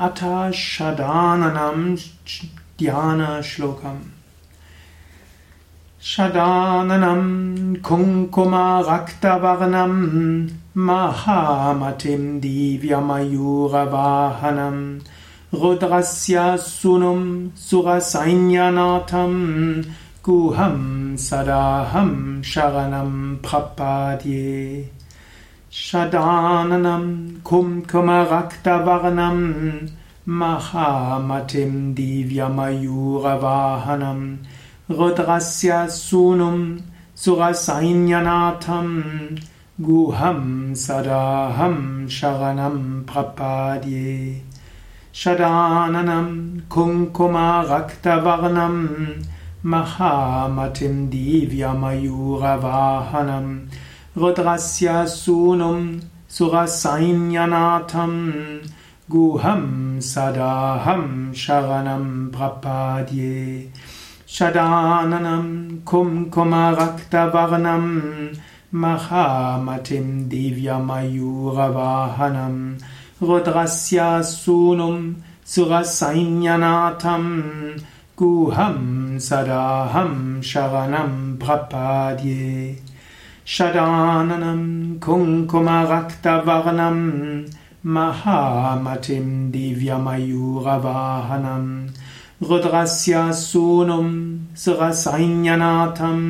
अथ षदाननं ध्यानश्लोकम् षदाननं कुङ्कुमरक्तवर्णं महामतिं दिव्यमयूरवाहनं रुद्रस्य सुनुं सुरसैन्यनाथं गुहं सदाहं शरणं प्रपाद्ये षदाननं कुङ्कुमरक्तवर्णं महामतिं दिव्यमयूरवाहनं रुद्रस्य सूनुं सुरसैन्यनाथं गुहं सदाहं शरणं प्रपाद्ये षदाननं कुङ्कुमरक्तवर्णं महामतिं दिव्यमयूरवाहनं रुद्रस्य सूनुं सुरसैन्यनाथं गुहं सदाहं शरणं प्रपाद्ये। षदाननं कुङ्कुमरक्तवर्णं महामतिं दिव्यमयूरवाहनं। रुद्रस्य सूनुं सुरसैन्यनाथं गुहं सदाहं शरणं प्रपाद्ये कुङ्कुमरक्तवर्णं महामतिं दिव्यमयूरवाहनं रुद्रस्य सूनुं सुरसैन्यनाथं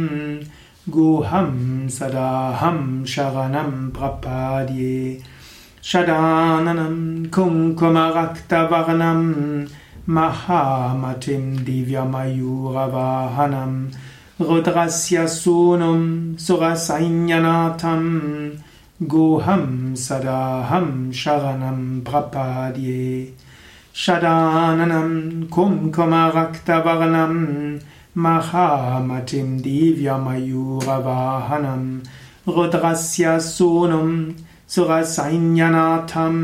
गुहं सदाहं शरणं प्रपाद्ये षदाननं कुङ्कुमरक्तवर्णं महामतिं दिव्यमयूरवाहनं रुद्रस्य सूनुं सुरसैन्यनाथं गुहं सदाहं शरणं प्रपाद्ये। षदाननं कुङ्कुमरक्तवर्णं महामतिं दिव्यमयूरवाहनं रुद्रस्य सूनुं सुरसैन्यनाथं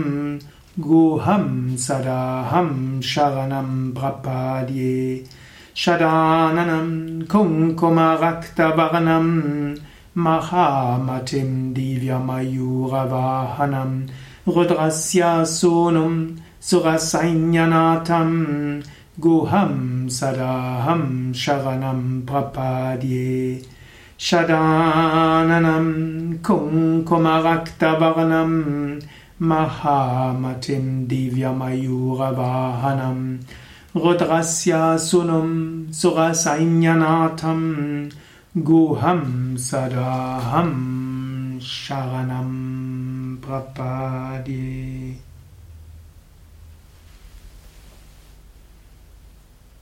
गुहं सदाहं शरणं प्रपाद्ये षदाननं कुङ्कुमरक्तवर्णं महामतिं दिव्यमयूरवाहनं रुद्रस्य सूनुं सुरसैन्यनाथं गुहं सदाहं शरणं प्रपाद्ये षदाननं कुङ्कुमरक्तवर्णं महामतिं दिव्यमयूरवाहनं रुद्रस्य सुनुं सुरसैन्यनाथं गुहं सदाहं शरणं प्रपाद्ये